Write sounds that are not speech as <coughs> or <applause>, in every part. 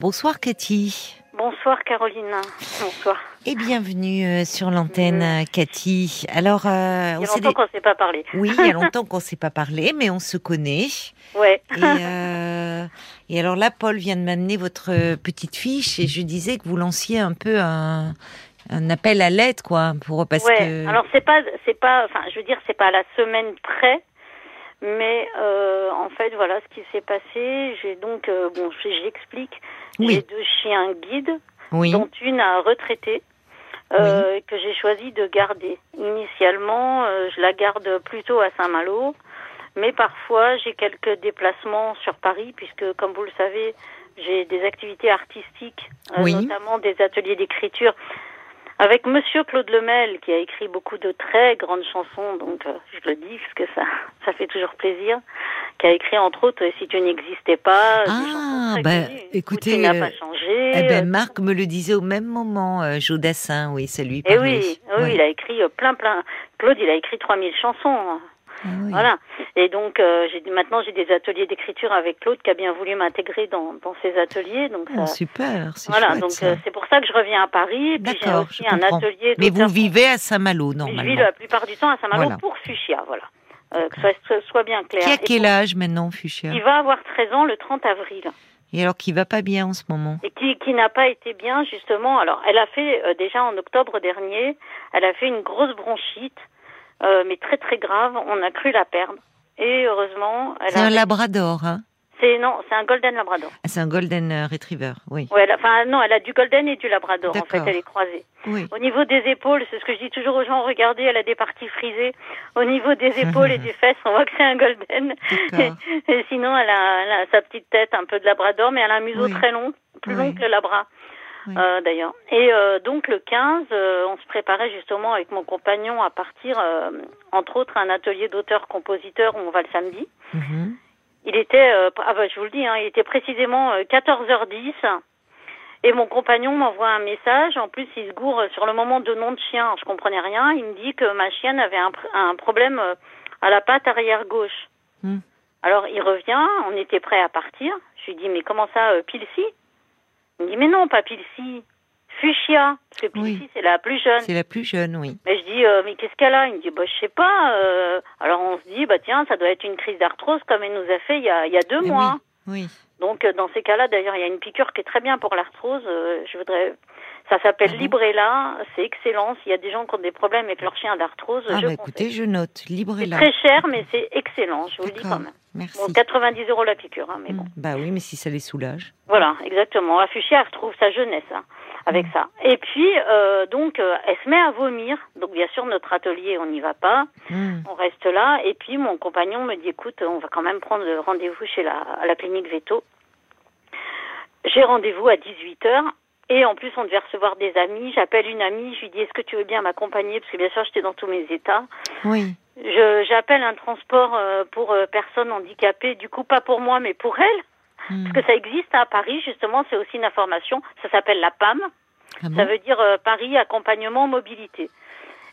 Bonsoir Cathy. Bonsoir Caroline. Bonsoir. Et bienvenue euh, sur l'antenne euh, Cathy. Alors, euh, Il y a longtemps qu'on ne s'est pas parlé. oui, il y a longtemps <laughs> qu'on ne s'est pas parlé, mais on se connaît. Ouais. Et, euh, et alors là, Paul vient de m'amener votre petite fiche et je disais que vous lanciez un peu un, un appel à l'aide, quoi, pour parce ouais. que. Alors c'est pas, c'est pas, enfin, je veux dire, c'est pas à la semaine près, mais euh, en fait, voilà ce qui s'est passé. J'ai donc, euh, bon, je- j'explique. Oui. J'ai deux chiens guides, oui, dont une a retraité. euh, que j'ai choisi de garder. Initialement, euh, je la garde plutôt à Saint-Malo, mais parfois j'ai quelques déplacements sur Paris, puisque comme vous le savez, j'ai des activités artistiques, euh, Oui. notamment des ateliers d'écriture avec Monsieur Claude Lemel, qui a écrit beaucoup de très grandes chansons, donc euh, je le dis parce que ça, ça fait toujours plaisir, qui a écrit entre autres Si tu n'existais pas, Ah, très bah, écoutez, Tout n'a euh, pas changé. Eh ben, Marc me le disait au même moment, euh, Jodassin, oui, ça lui Et parlait. oui, oui, Ouais. il a écrit euh, plein, plein. Claude, il a écrit 3000 chansons. hein. Ah oui. Voilà. Et donc, euh, maintenant, j'ai des ateliers d'écriture avec Claude qui a bien voulu m'intégrer dans, dans ses ateliers. Donc, Oh, super, c'est voilà. chouette, Donc, euh, c'est pour ça que je reviens à Paris. Et puis, j'ai aussi je un atelier. Mais vous vivez à Saint-Malo, Je normalement. vis la plupart du temps à Saint-Malo Voilà. pour Fuchsia, voilà. Euh, que ça soit, bien clair. Qui a quel âge maintenant, Fuchsia Il va avoir 13 ans le 30 avril. Et alors qui va pas bien en ce moment et qui, qui n'a pas été bien justement. Alors, elle a fait euh, déjà en octobre dernier, elle a fait une grosse bronchite, euh, mais très très grave. On a cru la perdre. Et heureusement, elle C'est a. un labrador, hein C'est non, c'est un golden labrador. Ah, C'est un golden euh, retriever, oui. Ouais, enfin non, elle a du golden et du labrador. En fait, elle est croisée. Oui. Au niveau des épaules, c'est ce que je dis toujours aux gens. Regardez, elle a des parties frisées. Au niveau des épaules et des <laughs> fesses, on voit que c'est un golden. D'accord. <laughs> Et sinon, elle a, elle a sa petite tête un peu de labrador, mais elle a un museau Oui. très long, plus Oui. long que le labra, Oui. euh, d'ailleurs. Et euh, donc le 15, euh, on se préparait justement avec mon compagnon à partir, entre autres, à un atelier d'auteur-compositeur où on va le samedi. Mhm. Il était, euh, ah bah, je vous le dis, hein, il était précisément euh, 14h10. Et mon compagnon m'envoie un message. En plus, il se gourre sur le moment de nom de chien. Alors, je comprenais rien. Il me dit que ma chienne avait un, un problème euh, à la patte arrière gauche. Hmm. Alors, il revient. On était prêt à partir. Je lui dis, mais comment ça, euh, Pilsi? Il me dit, mais non, pas Pilsi. Fuchsia. Parce que Pilsi, Oui. c'est la plus jeune. C'est la plus jeune, oui. Mais je dis, euh, mais qu'est-ce qu'elle a? Il me dit, bah, je sais pas. euh. Alors on se dit, bah tiens, ça doit être une crise d'arthrose comme elle nous a fait il y a, il y a deux Eh mois. Oui. Donc euh, dans ces cas-là, d'ailleurs, il y a une piqûre qui est très bien pour l'arthrose. euh, je voudrais, ça s'appelle Ah Librella. C'est excellent. S'il y a des gens qui ont des problèmes avec leur chien d'arthrose, Ah je bah écoutez, je note. C'est Librella. très cher, mais c'est excellent. Je vous le dis quand même. Merci. Bon, 90 euros la piqûre, hein, mais bon. Bah oui, mais si ça les soulage. Voilà, exactement. La Fuchsia, retrouve sa jeunesse hein, avec ça. Et puis, euh, donc, euh, elle se met à vomir. Donc, bien sûr, notre atelier, on n'y va pas. Mm. On reste là. Et puis, mon compagnon me dit, écoute, on va quand même prendre rendez-vous chez la, à la clinique Veto. J'ai rendez-vous à 18h. Et en plus, on devait recevoir des amis. J'appelle une amie. Je lui dis, est-ce que tu veux bien m'accompagner? Parce que bien sûr, j'étais dans tous mes états. Oui. Je, j'appelle un transport euh, pour euh, personnes handicapées. Du coup, pas pour moi, mais pour elles. Parce que ça existe à Paris, justement, c'est aussi une information. Ça s'appelle la PAM. Ah bon Ça veut dire euh, Paris Accompagnement Mobilité.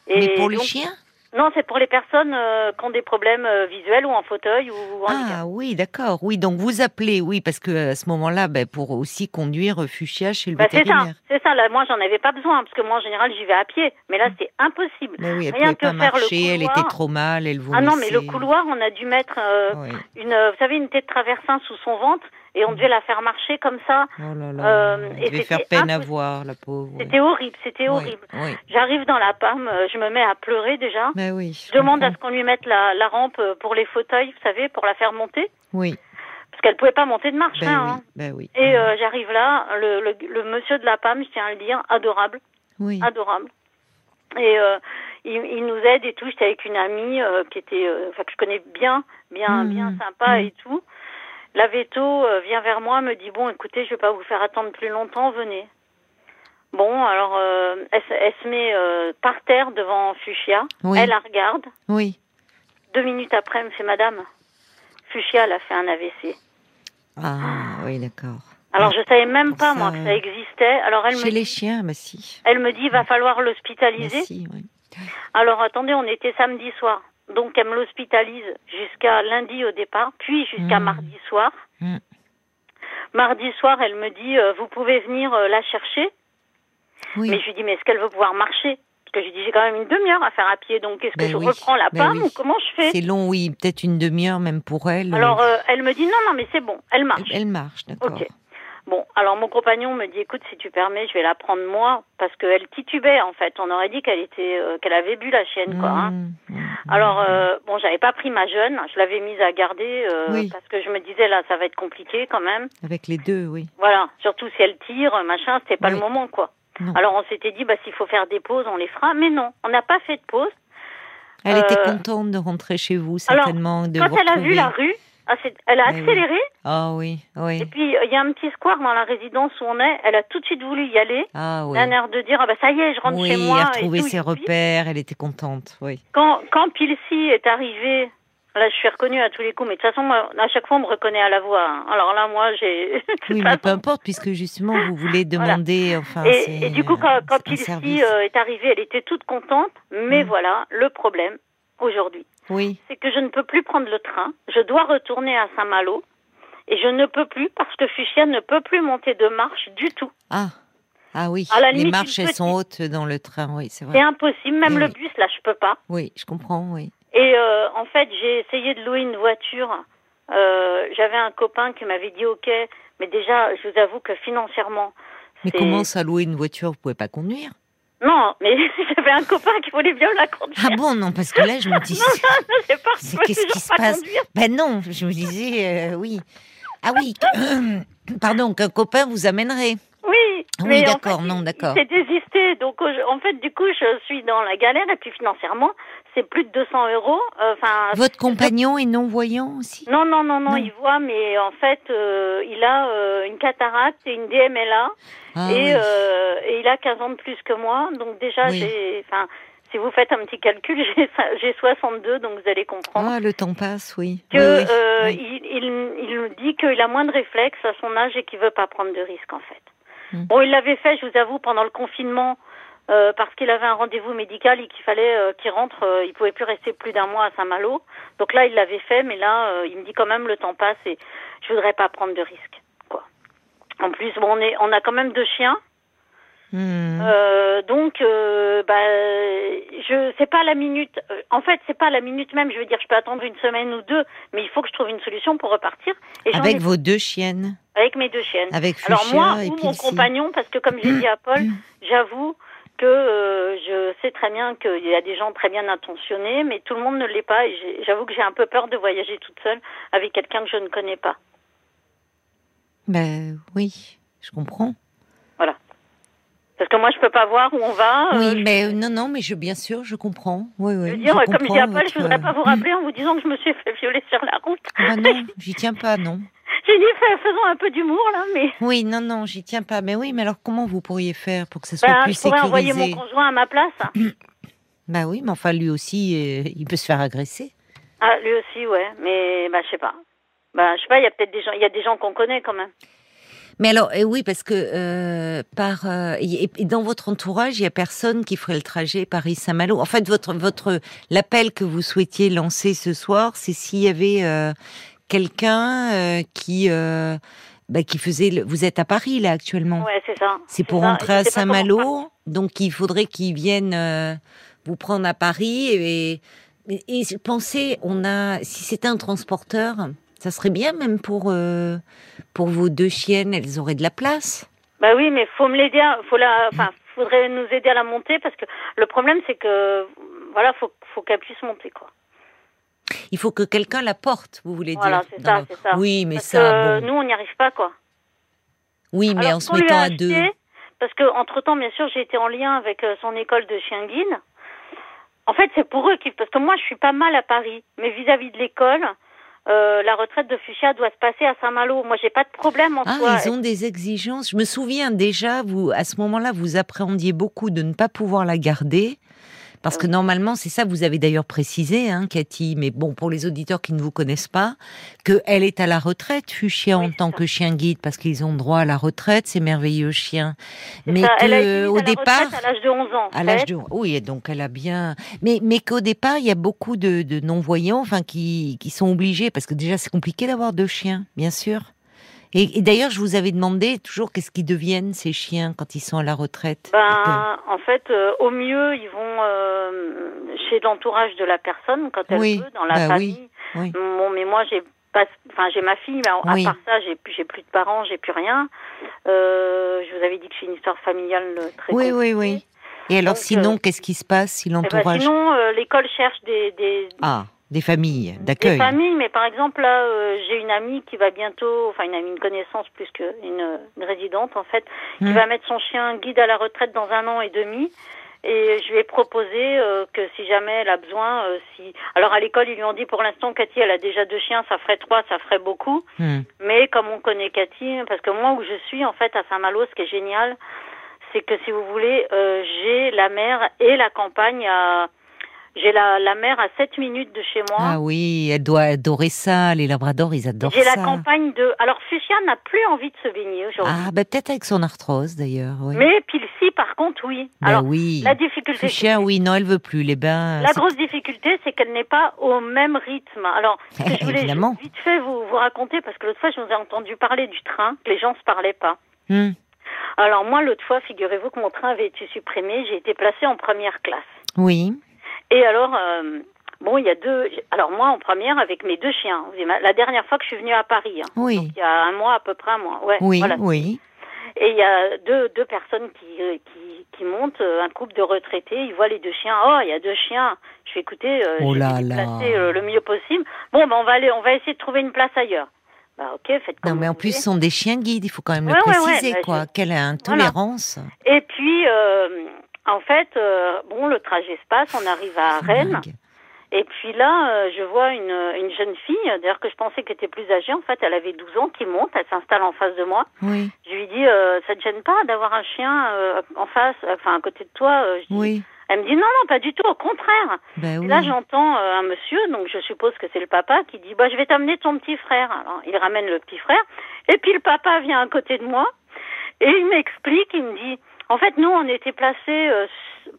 mais pour les chiens? Non, c'est pour les personnes euh, qui ont des problèmes euh, visuels ou en fauteuil ou en handicap. Ah oui, d'accord. Oui, donc vous appelez, oui, parce que à ce moment-là, ben, pour aussi conduire euh, Fuchsia chez le Bah, c'est ça, vétérinaire. c'est ça. Là, moi, j'en avais pas besoin parce que moi, en général, j'y vais à pied. Mais là, c'était impossible. Mais oui, elle Rien pouvait que pas faire le marcher, elle couloir. était trop mal, elle vomissait. Ah non, mais le couloir, on a dû mettre Oui. une, vous savez, une tête traversin sous son ventre et on devait la faire marcher comme ça. Oh là là. Euh, elle et devait faire peine à voir, la pauvre. C'était horrible, c'était Oui, horrible. Oui. J'arrive dans la PAM, euh, je me mets à pleurer déjà. Mais oui. Je demande à ce qu'on lui mette la, la rampe euh, pour les fauteuils, vous savez, pour la faire monter, Oui, parce qu'elle pouvait pas monter de marche. ben hein, oui, hein. ben oui. Et euh, j'arrive là, le, le, le monsieur de la PAM, je tiens à le dire, adorable, oui. adorable. Et euh, il, il nous aide et tout. J'étais avec une amie euh, qui était, euh, enfin que je connais bien, bien, Mhm. bien sympa Mhm. et tout. La veto euh, vient vers moi, me dit bon, écoutez, je vais pas vous faire attendre plus longtemps, venez. Bon, alors euh, elle, se- elle se met euh, par terre devant Fuchsia. Oui. Elle la regarde. Oui. Deux minutes après, elle me fait Madame, Fuchsia, elle a fait un AVC. Ah, oui, d'accord. Alors je savais même pas moi que ça existait. Alors elle me Chez les dit, chiens, bah si. elle me dit il va falloir Bah l'hospitaliser. si, oui. Alors attendez, on était samedi soir. Donc elle me l'hospitalise jusqu'à lundi au départ, puis jusqu'à Mm. mardi soir. Mm. Mardi soir, elle me dit, euh, vous pouvez venir euh, la chercher. Oui. Mais je lui dis, mais est-ce qu'elle veut pouvoir marcher? Parce que je lui dis, j'ai quand même une demi-heure à faire à pied, donc est-ce que Ben je reprends la ben pomme oui. ou comment je fais? C'est long, oui, peut-être une demi-heure même pour elle. Alors, euh, elle me dit, non, non, mais c'est bon, elle marche. elle marche, d'accord. Bon, alors mon compagnon me dit, écoute, si tu permets, je vais la prendre moi, parce qu'elle titubait en fait. On aurait dit qu'elle était, euh, qu'elle avait bu la chienne, quoi. hein. Mmh, mmh, Alors euh, bon, j'avais pas pris ma jeune, je l'avais mise à garder euh, Oui. parce que je me disais là, ça va être compliqué quand même. Avec les deux, oui. Voilà, surtout si elle tire, machin, c'était pas Oui. le moment quoi. Non. Alors on s'était dit, bah s'il faut faire des pauses, on les fera, mais non, on n'a pas fait de pause. Elle était contente de rentrer chez vous, alors, certainement. de Quand vous elle a vu la rue, ah, elle a Eh oui. accéléré. Ah oui, oui. Et puis il y a un petit square dans la résidence où on est. Elle a tout de suite voulu y aller. Ah oui. Un air de dire, ah bah ça y est, je rentre Oui, chez moi. elle a tout, ses repères, elle était contente, oui. Quand, quand Pilsi est arrivé, là je suis reconnue à tous les coups, mais de toute façon, moi, à chaque fois on me reconnaît à la voix. hein. Alors là, moi j'ai. <laughs> Oui, mais peu importe, puisque justement, vous voulez demander, enfin, Et, du coup, quand, euh, quand Pilsi euh, est arrivée, elle était toute contente, mais Mm. voilà, le problème aujourd'hui, Oui, c'est que je ne peux plus prendre le train, je dois retourner à Saint-Malo, et je ne peux plus parce que Fuchsia ne peut plus monter de marche du tout. ah, ah oui, À la les limite, marches, elles sont hautes dans le train, oui, c'est C'est vrai. impossible, même Oui, le bus, là, je peux pas. Oui, je comprends, oui. Et euh, en fait, j'ai essayé de louer une voiture. Euh, J'avais un copain qui m'avait dit OK, mais déjà, je vous avoue que financièrement, Mais c'est- comment ça louer une voiture Vous pouvez pas conduire? Non, mais <laughs> j'avais un copain qui voulait bien la conduire. Ah bon, non, parce que là, je me <laughs> dis, je sais pas, c'est- qu'est-ce qui se pas passe conduire. ben non, je me disais, euh, oui. Ah oui, <coughs> pardon, qu'un copain vous amènerait. Oui, oui, mais en d'accord, fait, non, d'accord. Il s'est désisté, donc en fait, du coup, je suis dans la galère et puis financièrement, c'est plus de 200 euros. euh, Enfin, Votre compagnon est non-voyant aussi? Non, non, non, non, Non. il voit, mais en fait, euh, il a euh, une cataracte et une DMLA. Ah et, oui. euh, et il a 15 ans de plus que moi, donc déjà Oui. j'ai, enfin, si vous faites un petit calcul, <laughs> j'ai j'ai 62, donc vous allez comprendre Ah, le temps passe, oui. que Oui, oui, euh, oui. il, il, il me dit qu'il a moins de réflexes à son âge et qu'il veut pas prendre de risques en fait. Hmm. Bon, il l'avait fait, je vous avoue, pendant le confinement. euh, parce qu'il avait un rendez-vous médical et qu'il fallait euh, qu'il rentre, euh, il pouvait plus rester plus d'un mois à Saint-Malo. Donc là, il l'avait fait, mais là, euh, il me dit quand même le temps passe et je voudrais pas prendre de risques, quoi. En plus, bon, on est, on a quand même deux chiens. Hmm. Euh, donc, euh, bah, je c'est pas la minute. euh, En fait, c'est pas la minute même. Je veux dire, je peux attendre une semaine ou deux, mais il faut que je trouve une solution pour repartir. Et Avec ai- vos deux chiennes, avec mes deux chiennes. avec Alors Fuchsia moi et ou mon compagnon, parce que comme j'ai dit à <coughs> Paul, j'avoue que euh, je sais très bien qu'il y a des gens très bien intentionnés, mais tout le monde ne l'est pas. Et j'avoue que j'ai un peu peur de voyager toute seule avec quelqu'un que je ne connais pas. Ben oui, je comprends. Parce que moi, je peux pas voir où on va. euh, oui, je- mais euh, non, non, mais je, bien sûr, je comprends. Oui, oui. Je veux dire, je comme je dis à Paul, je votre- voudrais pas vous rappeler en vous disant que je me suis fait violer sur la route. Ah bah non, j'y tiens pas, non. <laughs> J'ai dit, fais- faisons un peu d'humour, là, mais Oui, non, non, j'y tiens pas. Mais oui, mais alors comment vous pourriez faire pour que ça soit ben, plus je pourrais envoyer sécurisé mon conjoint à ma place. <clears throat> Bah oui, mais enfin lui aussi, euh, il peut se faire agresser. Ah, lui aussi, ouais, mais bah, je sais pas. Bah, je sais pas, il y a peut-être des gens, il y a des gens qu'on connaît quand même. Mais alors, eh oui, parce que euh, par euh, et, dans votre entourage, il y a personne qui ferait le trajet Paris-Saint-Malo. En fait, votre votre l'appel que vous souhaitiez lancer ce soir, c'est s'il y avait euh, quelqu'un euh, qui euh, bah, qui faisait. Le... Vous êtes à Paris là actuellement. Ouais, c'est ça. C'est pour ça. rentrer à Saint-Malo, donc il faudrait qu'ils viennent euh, vous prendre à Paris et, et, et pensais, on a, si c'était un transporteur, ça serait bien même pour euh, pour vos deux chiennes, elles auraient de la place. Bah oui, mais faut me l'aider, à- faut la, enfin, faudrait nous aider à la monter parce que le problème c'est que, voilà, faut, faut qu'elle puisse monter quoi. Il faut que quelqu'un la porte, vous voulez Voilà, dire c'est dans ça, c'est ça. Oui, mais Parce ça, que bon. nous on n'y arrive pas quoi. Oui, mais Alors, en se mettant à deux. Parce que entre temps, bien sûr, j'ai été en lien avec euh, son école de chien guide. En fait, c'est pour eux qui, parce que moi, je suis pas mal à Paris, mais vis-à-vis de l'école, euh, la retraite de Fuchsia doit se passer à Saint-Malo. Moi, j'ai pas de problème en Ah, soi. ils ont des exigences. Je me souviens déjà, vous, à ce moment-là, vous appréhendiez beaucoup de ne pas pouvoir la garder. Parce que normalement, c'est ça, vous avez d'ailleurs précisé, hein, Cathy, mais bon, pour les auditeurs qui ne vous connaissent pas, qu'elle est à la retraite, Fuchsia, Oui, en tant ça. que chien guide, parce qu'ils ont droit à la retraite, ces merveilleux chiens. Mais ça. Elle a été que, mise au à la départ, à l'âge de 11 ans. à l'âge de, oui, donc elle a bien, mais, mais qu'au départ, il y a beaucoup de, de non-voyants, enfin, qui, qui sont obligés, parce que déjà, c'est compliqué d'avoir deux chiens, bien sûr. Et, et d'ailleurs, je vous avais demandé toujours qu'est-ce qu'ils deviennent ces chiens quand ils sont à la retraite. Ben, en fait, euh, au mieux, ils vont euh, chez l'entourage de la personne quand elle Oui, peut, dans la bah famille. oui. Bon, mais moi, j'ai enfin, j'ai ma fille, mais à Oui. part ça, j'ai plus, j'ai plus de parents, j'ai plus rien. Euh, je vous avais dit que j'ai une histoire familiale très Oui, oui, compliquée. oui. Et alors, Donc, sinon, euh, qu'est-ce qui se passe si Eh ben, l'entourage sinon, euh, l'école cherche des, des, Ah, des familles des d'accueil. familles, mais par exemple là, euh, j'ai une amie qui va bientôt, enfin une amie, une connaissance plus qu'une une résidente en fait, qui Hmm. va mettre son chien guide à la retraite dans un an et demi. Et je lui ai proposé euh, que si jamais elle a besoin, euh, si alors à l'école ils lui ont dit pour l'instant Cathy elle a déjà deux chiens, ça ferait trois, ça ferait beaucoup. Hmm. Mais comme on connaît Cathy, parce que moi où je suis en fait à Saint-Malo, ce qui est génial, c'est que si vous voulez, euh, j'ai la mer et la campagne à j'ai la, la mer à 7 minutes de chez moi. Ah oui, elle doit adorer ça. Les labradors, ils adorent J'ai ça. la campagne de. Alors, Fuchsia n'a plus envie de se baigner aujourd'hui. Ah, bah peut-être avec son arthrose d'ailleurs. Oui. Mais Pilsi, par contre, oui. Bah Alors, oui. la difficulté. Fuchsia, oui, non, elle veut plus les bains. La grosse difficulté, c'est qu'elle n'est pas au même rythme. Alors, ce que je <laughs> voulais Évidemment. vite fait vous, vous raconter, parce que l'autre fois, je vous ai entendu parler du train, que les gens se parlaient pas. Hmm. Alors, moi, l'autre fois, figurez-vous que mon train avait été supprimé, j'ai été placée en première classe. Oui. Et alors, euh, bon, il y a deux. Alors, moi, en première, avec mes deux chiens. La dernière fois que je suis venue à Paris, hein. Oui. Donc, il y a un mois, à peu près un mois. Ouais, Oui, voilà. oui. Et il y a deux, deux personnes qui, euh, qui, qui montent, euh, un couple de retraités, ils voient les deux chiens. Oh, il y a deux chiens. Je fais écouter, euh, Oh les là. placer euh, le mieux possible. Bon, ben on va aller, on va essayer de trouver une place ailleurs. Bah ok, faites comme Non, mais en plus, ce sont des chiens guides, il faut quand même Ouais, le ouais, ouais, préciser, bah, quoi. je- Quelle intolérance. Et puis, euh, en fait, euh, bon, le trajet se passe, on arrive à Rennes. dingue. Et puis là, euh, je vois une, une jeune fille, d'ailleurs que je pensais qu'elle était plus âgée, en fait, elle avait 12 ans, qui monte, elle s'installe en face de moi. Oui, Je lui dis, euh, ça te gêne pas d'avoir un chien euh, en face, enfin à côté de toi je dis- oui. Elle me dit, non, non, pas du tout, au contraire. Ben Et oui. là, j'entends euh, un monsieur, donc je suppose que c'est le papa, qui dit, bah, je vais t'amener ton petit frère. Alors, il ramène le petit frère. Et puis le papa vient à côté de moi et il m'explique, il me dit, en fait, nous, on était placés euh,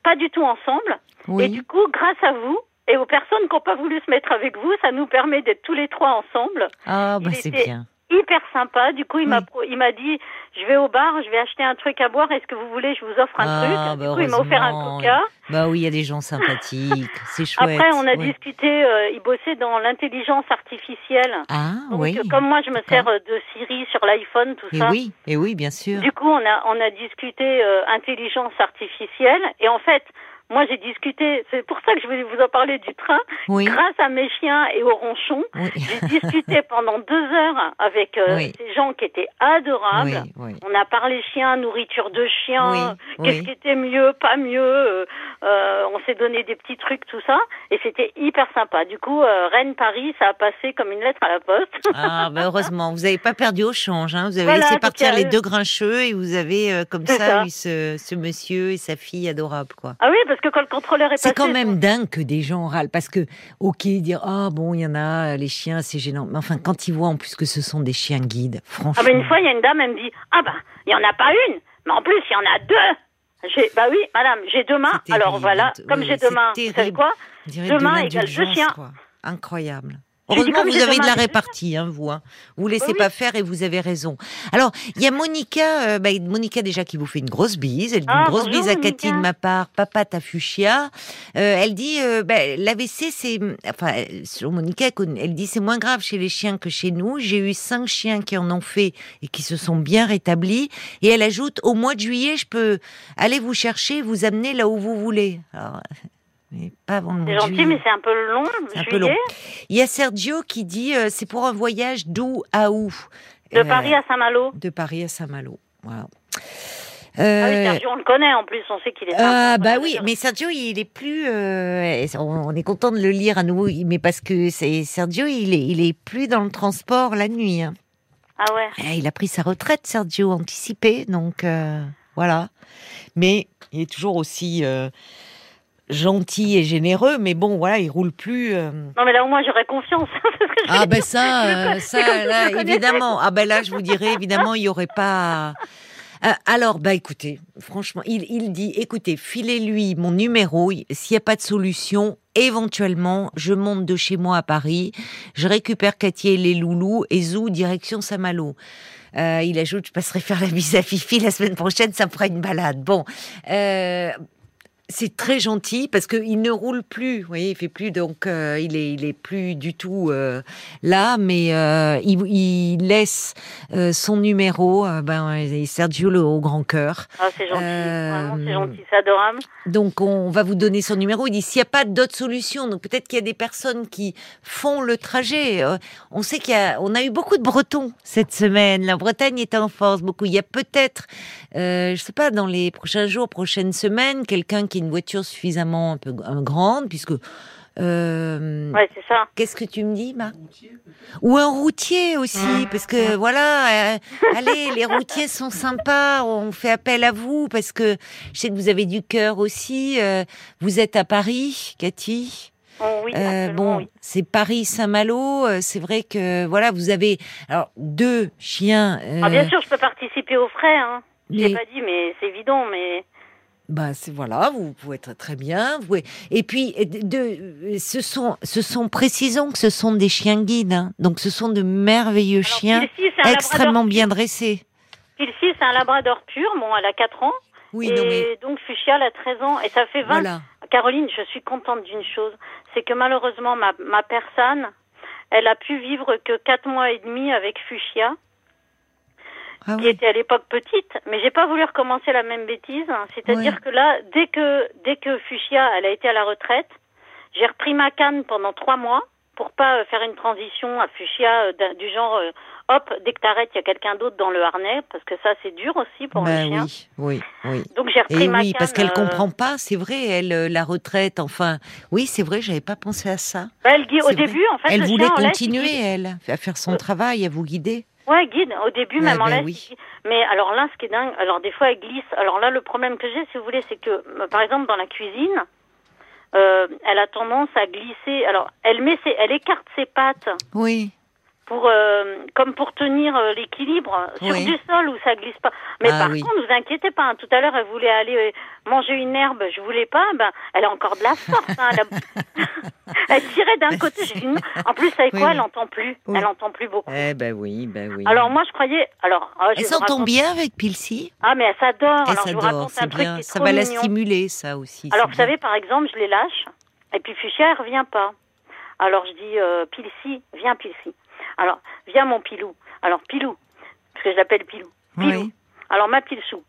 pas du tout ensemble. Et oui. du coup, grâce à vous et aux personnes qui n'ont pas voulu se mettre avec vous, ça nous permet d'être tous les trois ensemble. Ah, bah c'est bien. Hyper sympa. Du coup, il m'a Oui. il m'a dit, je vais au bar, je vais acheter un truc à boire. Est-ce que vous voulez, je vous offre un Ah, truc. bah, du coup, il m'a offert un coca. Bah oui, il y a des gens sympathiques. <laughs> C'est chouette. Après, on a ouais. discuté. euh, il bossait dans l'intelligence artificielle. Ah, Donc, oui. comme moi, je me sers euh, de Siri sur l'iPhone, tout Et ça. oui, et oui, bien sûr. Du coup, on a on a discuté euh, intelligence artificielle et en fait, moi j'ai discuté. C'est pour ça que je voulais vous en parler du train. Oui, Grâce à mes chiens et au ronchon, oui. j'ai discuté <laughs> pendant deux heures avec euh, Oui. ces gens qui étaient adorables. Oui, oui. On a parlé chien, nourriture de chien, Oui, qu'est-ce qui était mieux, pas mieux. euh, euh, on s'est donné des petits trucs, tout ça, et c'était hyper sympa. Du coup, euh, Rennes Paris, ça a passé comme une lettre à la poste. Ah, bah heureusement, vous n'avez pas perdu au change. Hein. Vous avez Voilà, laissé partir euh, les deux grincheux et vous avez euh, comme ça, ça. eu ce, ce monsieur et sa fille adorable, quoi. ah oui, parce que quand le contrôleur est, C'est passé, quand même dingue que des gens râlent parce que, ok, dire ah bon, il y en a les chiens, c'est gênant. Mais enfin, quand ils voient en plus que ce sont des chiens guides, franchement. Ah ben une fois, il y a une dame, elle me dit ah bah il y en a pas une, mais en plus il y en a deux. J'ai bah oui, madame, j'ai deux mains. Alors voilà, comme oui, j'ai deux mains, vous savez terrible. quoi dirait demain de égale deux chiens. quoi. Incroyable. Heureusement, vous avez de la répartie, hein, vous. Hein. Vous laissez Oui, pas faire et vous avez raison. Alors, il y a Monica, euh, bah, Monica déjà qui vous fait une grosse bise. Elle dit Ah, une grosse bonjour, bise à Cathy de Monica. ma part. Papa, ta fuchsia. Euh, elle dit, euh, bah, l'AVC, c'est, enfin, selon Monica, elle dit c'est moins grave chez les chiens que chez nous. J'ai eu cinq chiens qui en ont fait et qui se sont bien rétablis. Et elle ajoute, au mois de juillet, je peux aller vous chercher, vous amener là où vous voulez. Alors, C'est gentil, mais c'est un peu long. Un peu long. Il y a Sergio qui dit euh, c'est pour un voyage d'où à où De Euh, Paris à Saint-Malo. de Paris à Saint-Malo. Voilà. Ah oui, Euh, Sergio, on le connaît en plus, on sait qu'il est. ah, bah oui, mais Sergio, il est plus. euh, on est content de le lire à nouveau, mais parce que c'est Sergio, il est, il est plus dans le transport la nuit. hein. Ah ouais. Eh, Il a pris sa retraite, Sergio, anticipée, donc voilà. Mais il est toujours aussi gentil et généreux, mais bon, voilà, il roule plus. euh, Non, mais là au moins j'aurais confiance. <laughs> je Ah ben ça, euh, ça là, évidemment. Ah ben là, je vous dirais évidemment, il y aurait pas. Euh, alors, bah écoutez, franchement, il, il dit, écoutez, filez-lui mon numéro. S'il n'y a pas de solution, éventuellement, je monte de chez moi à Paris, je récupère Cathy et les loulous et zou direction Saint-Malo. Euh, il ajoute, je passerai faire la bise à Fifi la semaine prochaine, ça me fera une balade. Bon, euh, c'est très gentil parce qu'il ne roule plus, vous voyez, il fait plus donc euh, il est il est plus du tout euh, là, mais euh, il, il, laisse son numéro, ben Sergio le au grand cœur. Ah c'est gentil, vraiment c'est gentil, c'est adorable. Donc on va vous donner son numéro. Il dit s'il n'y a pas d'autres solutions, donc peut-être qu'il y a des personnes qui font le trajet. on sait qu'il y a, on a eu beaucoup de Bretons cette semaine. La Bretagne est en force beaucoup. Il y a peut-être, je sais pas, dans les prochains jours, prochaines semaines, quelqu'un qui une voiture suffisamment un peu grande, puisque. Euh, ouais, c'est ça. Qu'est-ce que tu me dis, Marc? Ou un routier aussi, parce que voilà, euh, allez, les routiers sont sympas, on fait appel à vous, parce que je sais que vous avez du cœur aussi. Euh, vous êtes à Paris, Cathy Oh oui, euh, bon, oui. c'est Paris-Saint-Malo. euh, C'est vrai que voilà, vous avez alors deux chiens. euh, Ah, bien sûr, je peux participer aux frais. Hein. Je mais- l'ai pas dit, mais c'est évident. Mais Bah c'est voilà, vous pouvez être très bien. Vous pouvez... Et puis de, de- ce sont ce sont précisons que ce sont des chiens guides, hein. donc ce sont de merveilleux Alors, chiens Pilsi, extrêmement bien dressés. Pilsi, c'est un labrador pur. Bon, elle a 4 ans. Oui, et non mais donc Fuchsia, elle a 13 ans. Et ça fait 20 voilà. Caroline, je suis contente d'une chose, c'est que malheureusement ma, ma personne, elle a pu vivre que quatre mois et demi avec Fuchsia, Ah qui était à l'époque petite, mais j'ai pas voulu recommencer la même bêtise. C'est-à-dire que là, dès que dès que Fuchsia, elle a été à la retraite, j'ai repris ma canne pendant trois mois pour pas euh, faire une transition à Fuchsia euh, du genre euh, hop, dès que t'arrêtes, il y a quelqu'un d'autre dans le harnais, parce que ça c'est dur aussi pour Bah le chien. oui, oui, oui. Donc j'ai repris Et ma oui, parce canne, qu'elle euh, comprend pas, c'est vrai, elle la retraite, enfin, oui, c'est vrai, j'avais pas pensé à ça. bah, elle au vrai. début, en fait, elle le voulait laisse, continuer, elle, à faire son travail, à vous guider. Ouais, guide, au début, Ouais, même en ben laisse. oui. Mais alors là, ce qui est dingue, alors des fois, elle glisse. Alors là, le problème que j'ai, si vous voulez, c'est que, euh, par exemple, dans la cuisine, euh, elle a tendance à glisser. Alors, elle met ses, elle écarte ses pattes Oui. Pour, euh, comme pour tenir euh, l'équilibre sur Oui. du sol où ça glisse pas. Mais Ah par oui. contre, vous inquiétez pas. hein, tout à l'heure, elle voulait aller euh, manger une herbe. Je voulais pas. Ben, elle a encore de la force. hein, elle, a- <laughs> elle tirait d'un côté. Dit non. En plus, avec Oui, quoi. Elle entend plus. Elle entend plus beaucoup. Eh ben oui, ben oui. Alors moi, je croyais. Alors, ah, je elle s'entend raconter- bien avec Pilsi? Ah, mais elle s'adore. Elle je s'adore, raconte c'est bien. qui est Ça va la stimuler, ça aussi. Alors, vous bien. savez, par exemple, je les lâche, et puis Fuchsia, elle revient pas. Alors, je dis, euh, Pilsi, viens, Pilsi. Alors, viens, mon Pilou. Alors, Pilou, parce que je l'appelle Pilou. Pilou. Oui. Alors, ma Pilsou.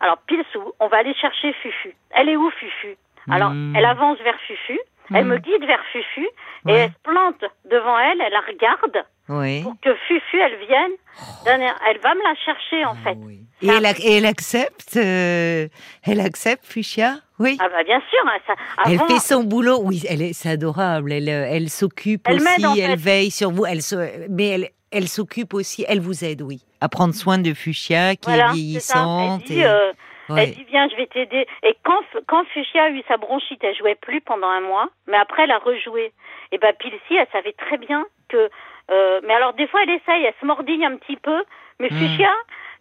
Alors, Pilsou, on va aller chercher Fufu. Elle est où, Fufu? Alors, Hmm. elle avance vers Fufu, elle Hmm. me guide vers Fufu, et Ouais. elle se plante devant elle, elle la regarde, Oui. pour que Fufu, elle vienne. donner- Elle va me la chercher, en Ah fait. oui. Et elle, et elle accepte, euh, elle accepte, Fuchsia? Oui. Ah, bah, bien sûr. hein, Elle fait son boulot. Oui, elle est, c'est adorable. Elle, euh, elle s'occupe Elle aussi. elle veille sur vous. Elle se, mais elle, elle s'occupe aussi. Elle vous aide, oui, à prendre soin de Fuchsia qui Voilà, est vieillissante. Elle dit, et- euh, ouais. elle dit, viens, je vais t'aider. Et quand, quand Fuchsia a eu sa bronchite, elle jouait plus pendant un mois, mais après, elle a rejoué. Et ben, Pilsi, elle savait très bien que... euh, mais alors, des fois, elle essaye, elle se mordille un petit peu, mais Hmm. Fuchsia...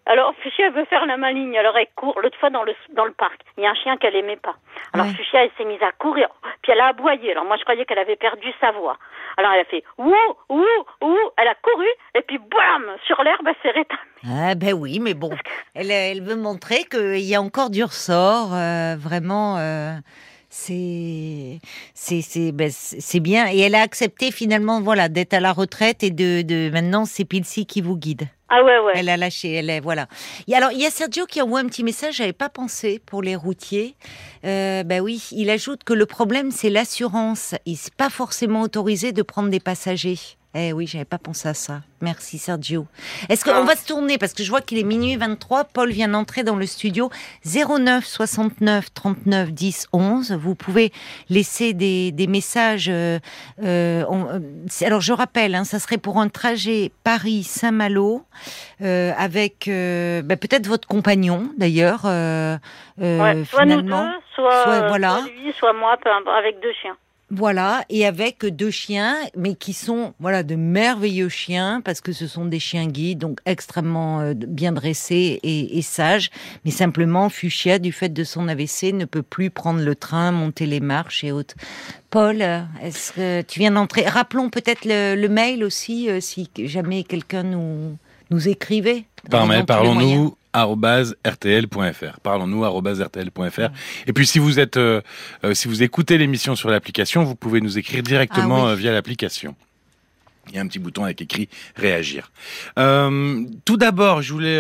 Alors, Fuchsia, elle veut faire la maligne, alors elle court. L'autre fois, dans le, dans le parc, il y a un chien qu'elle aimait pas. Alors, Ouais. Fuchsia, elle s'est mise à courir, puis elle a aboyé. Alors, moi, je croyais qu'elle avait perdu sa voix. Alors, elle a fait ouh, ouh, ouh, elle a couru, et puis bam, sur l'herbe, elle s'est rétamée. Ah ben oui, mais bon, elle, elle veut montrer qu'il y a encore du ressort, euh, vraiment. euh, c'est c'est c'est ben, c'est c'est bien et elle a accepté finalement voilà d'être à la retraite et de, de maintenant c'est Pilsi qui vous guide. Ah ouais, ouais. Elle a lâché, elle est voilà. Alors il y a Sergio qui envoie un petit message, j'avais pas pensé pour les routiers. Euh, ben oui, il ajoute que le problème c'est l'assurance. Il n'est pas forcément autorisé de prendre des passagers. Eh oui, j'avais pas pensé à ça. Merci Sergio. Est-ce qu'on Ah. va se tourner? Parce que je vois qu'il est minuit 23. Paul vient d'entrer dans le studio 09 69 39 10 11. Vous pouvez laisser des, des messages. euh, euh, on- euh, alors je rappelle, hein, ça serait pour un trajet Paris-Saint-Malo euh, avec euh, bah, peut-être votre compagnon d'ailleurs. euh, euh, Ouais, soit nous deux, finalement. soit, Soit, voilà. soit lui, soit moi, avec deux chiens. Voilà, et avec deux chiens, mais qui sont voilà de merveilleux chiens parce que ce sont des chiens guides, donc extrêmement euh, bien dressés et, et sages. Mais simplement, Fuchsia, du fait de son AVC, ne peut plus prendre le train, monter les marches et autres. Paul, est-ce que tu viens d'entrer? Rappelons peut-être le, le mail aussi, euh, si jamais quelqu'un nous nous écrivez. Par mail, parlons-nous rtl.fr. Parlons-nous rtl.fr. Et puis si vous êtes, euh, euh, si vous écoutez l'émission sur l'application, vous pouvez nous écrire directement ah euh, via l'application. Il y a un petit bouton avec écrit réagir. tout d'abord, je voulais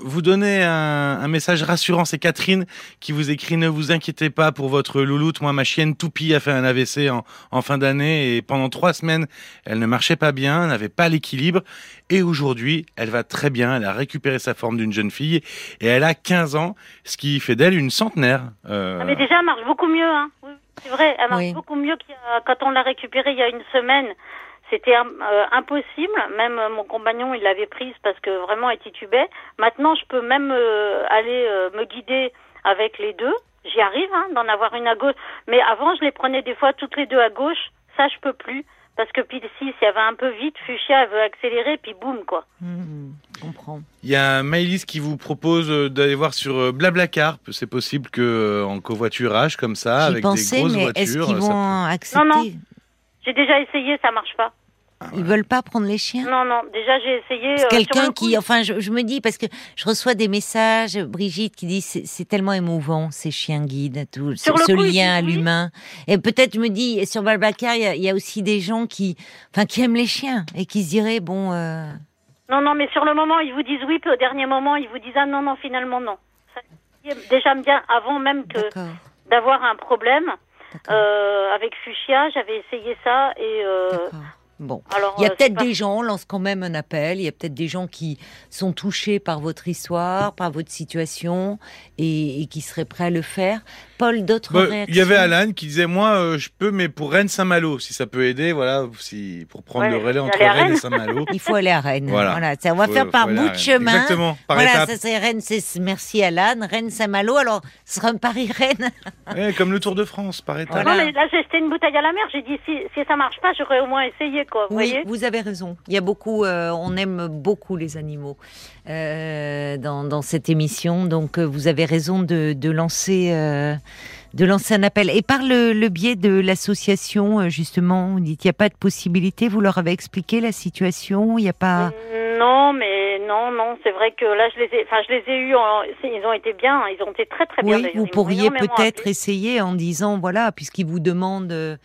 vous donnez un, message rassurant. C'est Catherine qui vous écrit Ne vous inquiétez pas pour votre louloute. Moi, ma chienne Toupie a fait un AVC en, fin d'année et pendant trois semaines, elle ne marchait pas bien, n'avait pas l'équilibre. Et aujourd'hui, elle va très bien. Elle a récupéré sa forme d'une jeune fille et elle a 15 ans, ce qui fait d'elle une centenaire. Euh. Ah, mais déjà, elle marche beaucoup mieux. Hein. c'est vrai, elle marche beaucoup mieux que quand on l'a récupérée il y a une semaine. C'était euh, impossible. Même euh, mon compagnon, il l'avait prise parce que vraiment, elle titubait. Maintenant, je peux même euh, aller me guider avec les deux. J'y arrive hein, d'en avoir une à gauche. Mais avant, je les prenais des fois toutes les deux à gauche. Ça, je peux plus. Parce que puis si, si elle va un peu vite, Fuchsia, elle veut accélérer, puis boum, quoi. Mmh, je comprends. Il y a Maëlys qui vous propose d'aller voir sur Blablacar. C'est possible que en covoiturage comme ça, avec des grosses mais voitures. Est-ce qu'ils vont accepter Non, non. J'ai déjà essayé, ça marche pas. Ils veulent pas prendre les chiens? Non, non. Déjà, j'ai essayé. Euh, quelqu'un qui, enfin, je, me dis parce que je reçois des messages, Brigitte qui dit c'est tellement émouvant ces chiens guides, tout ce, lien à l'humain. Et peut-être je me dis sur Balbacar, il y, a aussi des gens qui, enfin, qui aiment les chiens et qui se diraient bon. Euh, non, non, mais sur le moment ils vous disent oui, puis au dernier moment ils vous disent ah non, non, finalement non. Ça, déjà bien avant même que d'avoir un problème. Euh, avec Fuchsia, j'avais essayé ça et Bon, il y a euh, peut-être des gens, on lance quand même un appel, il y a peut-être des gens qui sont touchés par votre histoire, par votre situation et, qui seraient prêts à le faire. Paul, d'autres bah, réactions Il y avait Alan qui disait moi euh, je peux mais pour Rennes Saint-Malo si ça peut aider voilà si pour prendre le relais entre Rennes, et Saint-Malo. <laughs> Il faut aller à Rennes. Voilà, Ça, on va faire par bout de chemin. Exactement, par voilà, ça c'est Rennes, c'est merci Alan, Rennes Saint-Malo. Alors ce sera Paris Rennes. <laughs> comme le Tour de France par étapes. Non mais là j'ai jeté une bouteille à la mer, j'ai dit si si ça marche pas, j'aurais au moins essayé quoi. Vous oui, vous avez raison. Il y a beaucoup euh, on aime beaucoup les animaux. Euh, dans, dans, cette émission. Donc, euh, vous avez raison de, de lancer euh, de lancer un appel. Et par le, le biais de l'association, euh, justement, vous dites qu'il n'y a pas de possibilité. Vous leur avez expliqué la situation Il n'y a pas. Non, mais non, non. C'est vrai que là, je les ai, enfin, je les ai eus. ils ont été bien. Ils ont été très, très bien. Oui, vous pourriez peut-être essayer en disant, voilà, puisqu'ils vous demandent.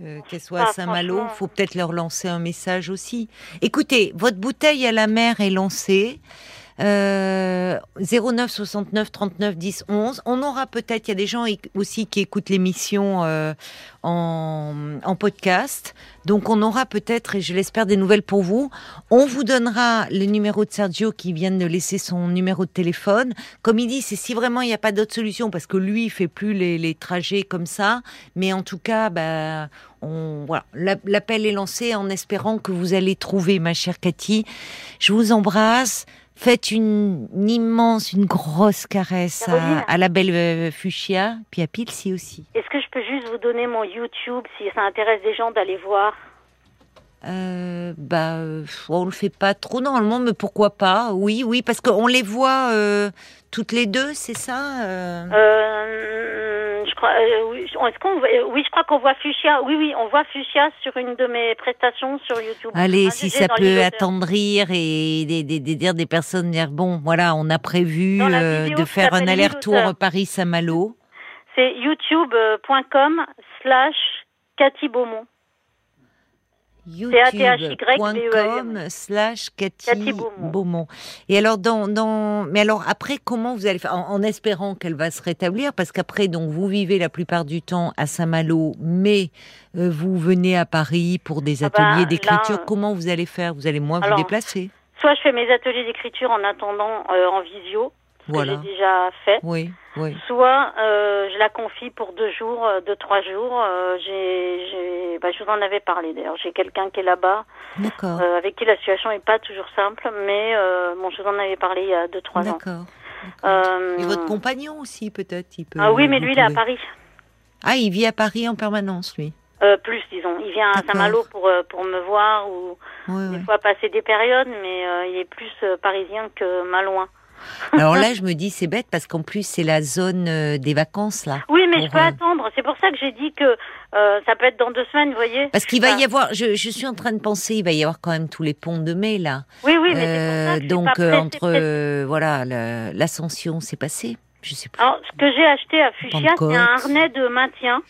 Euh, qu'elle soit à ah, Saint-Malo, il faut peut-être leur lancer un message aussi. Écoutez, votre bouteille à la mer est lancée. Euh, 09 69 39 10 11. On aura peut-être, il y a des gens aussi qui écoutent l'émission euh, en, podcast. Donc on aura peut-être, et je l'espère, des nouvelles pour vous. On vous donnera le numéro de Sergio qui vient de laisser son numéro de téléphone. Comme il dit, c'est si vraiment il n'y a pas d'autre solution, parce que lui, il fait plus les, trajets comme ça. Mais en tout cas, bah, l'appel est lancé en espérant que vous allez trouver, ma chère Cathy. Je vous embrasse. Faites une, immense, une grosse caresse à, la belle euh, Fuchsia, puis à Pilsi aussi. Est-ce que je peux juste vous donner mon YouTube si ça intéresse des gens d'aller voir? Euh, bah, euh, on le fait pas trop normalement, mais pourquoi pas? Oui, oui, parce qu'on les voit euh, toutes les deux, c'est ça euh... Je crois, oui, est-ce qu'on, oui, je crois qu'on voit Fuchsia. Oui, oui, on voit Fuchsia sur une de mes prestations sur YouTube. Allez, si ça peut attendrir et dire des personnes dire bon, voilà, on a prévu de faire un aller-retour Paris-Saint-Malo. C'est youtube.com slash Cathy Beaumont youtube.com slash Cathy Beaumont. Et alors, dans, dans, mais alors après, comment vous allez faire en, espérant qu'elle va se rétablir, parce qu'après, donc, vous vivez la plupart du temps à Saint-Malo, mais euh, vous venez à Paris pour des ah bah, ateliers d'écriture. Comment vous allez faire? Vous allez moins vous déplacer? Soit je fais mes ateliers d'écriture en attendant euh, en visio, ce que j'ai déjà fait. Oui. Soit euh, je la confie pour deux jours, euh, deux trois jours. Euh, j'ai, bah, je vous en avais parlé d'ailleurs. J'ai quelqu'un qui est là-bas, avec qui la situation est pas toujours simple, mais bon, je vous en avais parlé il y a deux trois ans. D'accord. Et votre compagnon aussi peut-être, il peut. Ah oui, mais lui il est à Paris. Ah, il vit à Paris en permanence, lui. plus, disons. Il vient à Saint-Malo pour pour me voir ou des fois passer des périodes, mais il est plus parisien que malouin. <laughs> Alors là, je me dis, c'est bête parce qu'en plus, c'est la zone euh, des vacances, là. Oui, mais je peux attendre. C'est pour ça que j'ai dit que ça peut être dans deux semaines, vous voyez. Parce qu'il va y avoir, je, je, suis en train de penser, il va y avoir quand même tous les ponts de mai, là. Oui, oui, mais c'est pour ça Donc, entre, voilà, l'ascension, c'est passé. Je sais plus. Alors, ce que j'ai acheté à Fuchsia, c'est un harnais de maintien.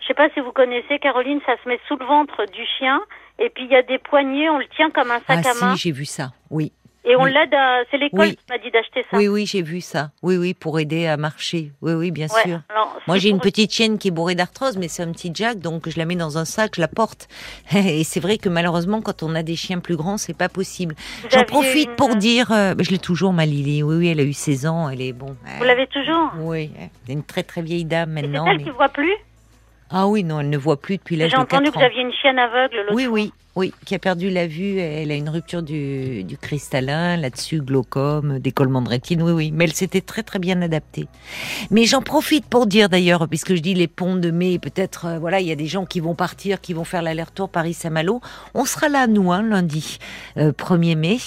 Je sais pas si vous connaissez, Caroline, ça se met sous le ventre du chien. Et puis il y a des poignées, on le tient comme un sac ah, à main. Si, j'ai vu ça, oui. Et on l'aide à... C'est l'école qui m'a dit d'acheter ça. Oui, oui, j'ai vu ça. Oui, oui, pour aider à marcher. Oui, oui, bien sûr. Moi, j'ai une petite chienne qui est bourrée d'arthrose, mais c'est un petit Jack, donc je la mets dans un sac, je la porte. <laughs> Et c'est vrai que malheureusement, quand on a des chiens plus grands, c'est pas possible. J'en profite pour dire... Euh, je l'ai toujours, ma Lily. Oui, oui, elle a eu 16 ans, elle est bon. Vous l'avez toujours Oui, elle est une très très vieille dame maintenant. C'est elle qui voit plus ah oui, non, elle ne voit plus depuis l'âge de 4 ans. J'ai entendu que vous aviez une chienne aveugle l'autre Oui, oui, oui, qui a perdu la vue. Elle a une rupture du, cristallin, là-dessus, glaucome, décollement de rétine. Oui, oui, mais elle s'était très, très bien adaptée. Mais j'en profite pour dire d'ailleurs, puisque je dis les ponts de mai, peut-être, euh, voilà, il y a des gens qui vont partir, qui vont faire l'aller-retour Paris-Saint-Malo. On sera là, nous, hein, lundi, 1er euh, mai.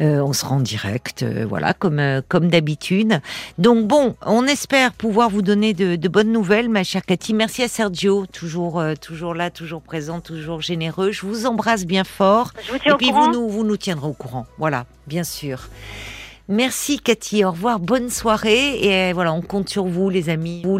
Euh, on sera en direct, voilà, comme, comme d'habitude. Donc bon, on espère pouvoir vous donner de, de, bonnes nouvelles, ma chère Cathy. Merci à Sergio, toujours, toujours là, toujours présent, toujours généreux. Je vous embrasse bien fort. et puis vous nous, vous nous tiendrez au courant. Voilà, bien sûr. Merci Cathy, au revoir, bonne soirée et voilà, on compte sur vous les amis.